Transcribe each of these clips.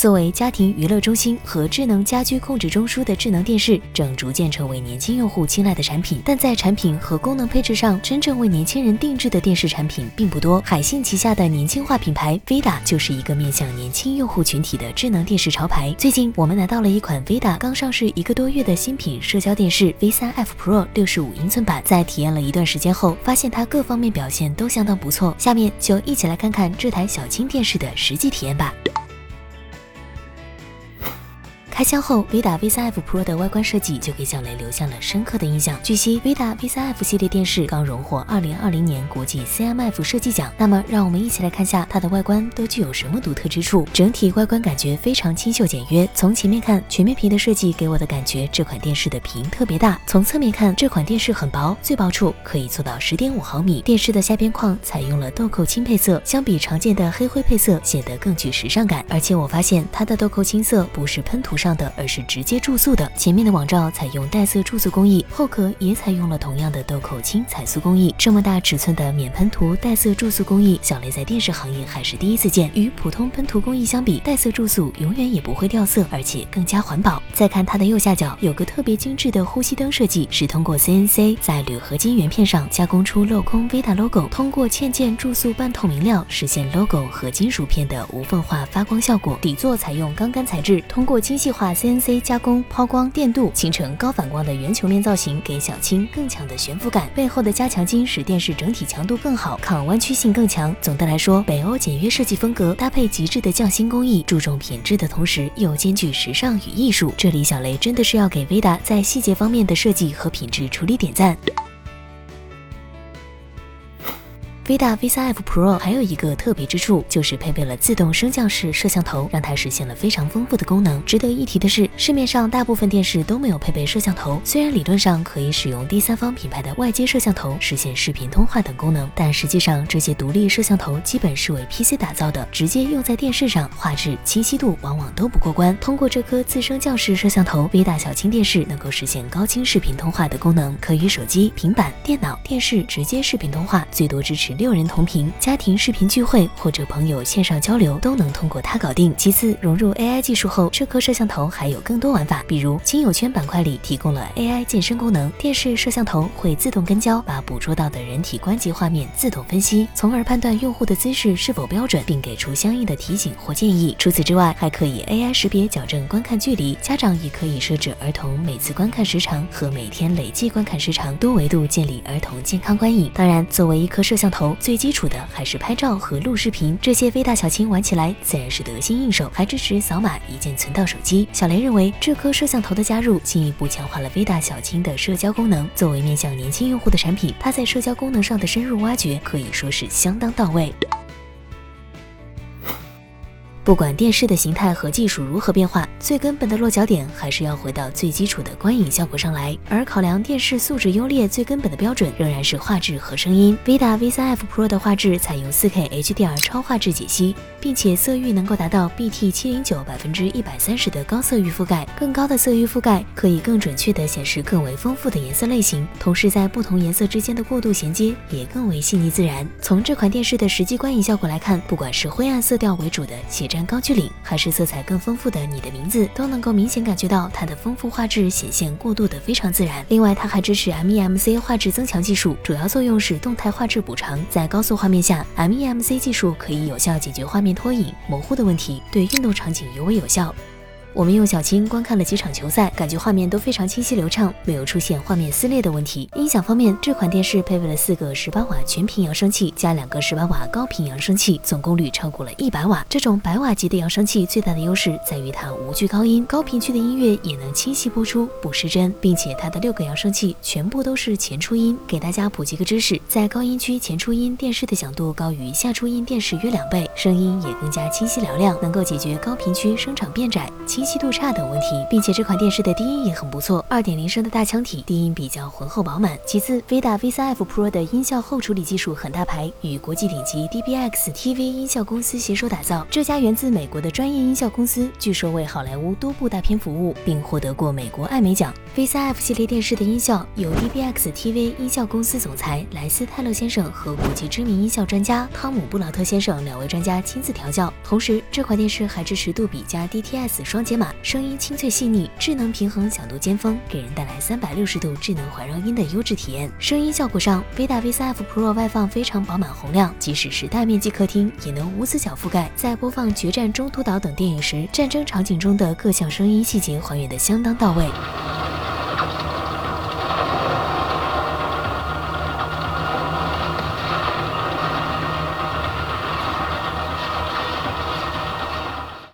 作为家庭娱乐中心和智能家居控制中枢的智能电视，正逐渐成为年轻用户青睐的产品。但在产品和功能配置上，真正为年轻人定制的电视产品并不多。海信旗下的年轻化品牌 Vida 就是一个面向年轻用户群体的智能电视潮牌。最近我们拿到了一款 Vida 刚上市一个多月的新品社交电视 V3F Pro 六十五英寸版，在体验了一段时间后，发现它各方面表现都相当不错。下面就一起来看看这台小青电视的实际体验吧。开箱后，Vida V3F Pro 的外观设计就给小雷留下了深刻的印象。据悉，Vida V3F 系列电视刚荣获2020年国际 CMF 设计奖。那么，让我们一起来看下它的外观都具有什么独特之处。整体外观感觉非常清秀简约。从前面看，全面屏的设计给我的感觉，这款电视的屏特别大。从侧面看，这款电视很薄，最薄处可以做到10.5毫米。电视的下边框采用了豆蔻青配色，相比常见的黑灰配色，显得更具时尚感。而且我发现它的豆蔻青色不是喷涂上。的，而是直接注塑的。前面的网罩采用带色注塑工艺，后壳也采用了同样的豆蔻青彩塑工艺。这么大尺寸的免喷涂带色注塑工艺，小雷在电视行业还是第一次见。与普通喷涂工艺相比，带色注塑永远也不会掉色，而且更加环保。再看它的右下角，有个特别精致的呼吸灯设计，是通过 CNC 在铝合金圆片上加工出镂空 Vita logo，通过嵌件注塑半透明料，实现 logo 和金属片的无缝化发光效果。底座采用钢杆材质，通过精细化。化 CNC 加工抛光电镀形成高反光的圆球面造型，给小青更强的悬浮感。背后的加强筋使电视整体强度更好，抗弯曲性更强。总的来说，北欧简约设计风格搭配极致的匠心工艺，注重品质的同时又兼具时尚与艺术。这里小雷真的是要给 Vida 在细节方面的设计和品质处理点赞。Vida V3F Pro 还有一个特别之处，就是配备了自动升降式摄像头，让它实现了非常丰富的功能。值得一提的是，市面上大部分电视都没有配备摄像头。虽然理论上可以使用第三方品牌的外接摄像头实现视频通话等功能，但实际上这些独立摄像头基本是为 PC 打造的，直接用在电视上，画质、清晰度往往都不过关。通过这颗自升降式摄像头，Vida 小轻电视能够实现高清视频通话的功能，可与手机、平板、电脑、电视直接视频通话，最多支持。六人同屏，家庭视频聚会或者朋友线上交流都能通过它搞定。其次，融入 AI 技术后，这颗摄像头还有更多玩法，比如亲友圈板块里提供了 AI 健身功能，电视摄像头会自动跟焦，把捕捉到的人体关节画面自动分析，从而判断用户的姿势是否标准，并给出相应的提醒或建议。除此之外，还可以 AI 识别矫正观看距离，家长也可以设置儿童每次观看时长和每天累计观看时长，多维度建立儿童健康观影。当然，作为一颗摄像头。最基础的还是拍照和录视频，这些微大小青玩起来自然是得心应手，还支持扫码一键存到手机。小雷认为，这颗摄像头的加入进一步强化了微大小青的社交功能。作为面向年轻用户的产品，它在社交功能上的深入挖掘可以说是相当到位。不管电视的形态和技术如何变化，最根本的落脚点还是要回到最基础的观影效果上来。而考量电视素质优劣，最根本的标准仍然是画质和声音。Vida V3F Pro 的画质采用 4K HDR 超画质解析，并且色域能够达到 BT 七零九百分之一百三十的高色域覆盖。更高的色域覆盖可以更准确地显示更为丰富的颜色类型，同时在不同颜色之间的过渡衔接也更为细腻自然。从这款电视的实际观影效果来看，不管是灰暗色调为主的写真。高句丽还是色彩更丰富的你的名字，都能够明显感觉到它的丰富画质显现过渡的非常自然。另外，它还支持 MEMC 画质增强技术，主要作用是动态画质补偿。在高速画面下，MEMC 技术可以有效解决画面拖影、模糊的问题，对运动场景尤为有效。我们用小青观看了几场球赛，感觉画面都非常清晰流畅，没有出现画面撕裂的问题。音响方面，这款电视配备了四个十八瓦全频扬声器加两个十八瓦高频扬声器，总功率超过了一百瓦。这种百瓦级的扬声器最大的优势在于它无惧高音，高频区的音乐也能清晰播出，不失真，并且它的六个扬声器全部都是前出音。给大家普及个知识，在高音区前出音电视的响度高于下出音电视约两倍，声音也更加清晰嘹亮，能够解决高频区声场变窄。清晰度差等问题，并且这款电视的低音也很不错，二点零升的大腔体，低音比较浑厚饱满。其次，Vida V3F Pro 的音效后处理技术很大牌，与国际顶级 DBX TV 音效公司携手打造。这家源自美国的专业音效公司，据说为好莱坞多部大片服务，并获得过美国艾美奖。V3F 系列电视的音效由 DBX TV 音效公司总裁莱斯泰勒先生和国际知名音效专家汤姆布劳特先生两位专家亲自调教。同时，这款电视还支持杜比加 DTS 双解码，声音清脆细腻，智能平衡响度尖峰，给人带来三百六十度智能环绕音的优质体验。声音效果上，Vida V3F Pro 外放非常饱满洪亮，即使是大面积客厅也能无死角覆盖。在播放《决战中途岛》等电影时，战争场景中的各项声音细节还原的相当到位。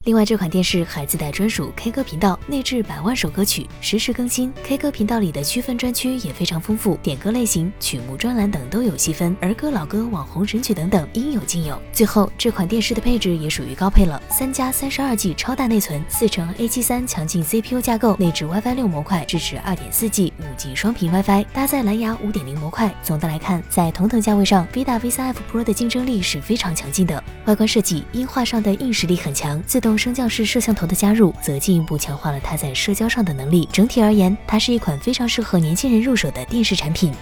另外，这款电视还自带专属 K 歌频道，内置百万首歌曲，实时更新。K 歌频道里的区分专区也非常丰富，点歌类型、曲目专栏等都有细分，儿歌、老歌、网红神曲等等应有尽有。最后，这款电视的配置也属于高配了，三加三十二 G 超大内存，四乘 A 七三强劲 CPU 架构，内置 WiFi 六模块，支持二点四 G、五 G 双频 WiFi，搭载蓝牙五点零模块。总的来看，在同等价位上，Vida V3F Pro 的竞争力是非常强劲的。外观设计、音画上的硬实力很强，自动。升降式摄像头的加入，则进一步强化了它在社交上的能力。整体而言，它是一款非常适合年轻人入手的电视产品。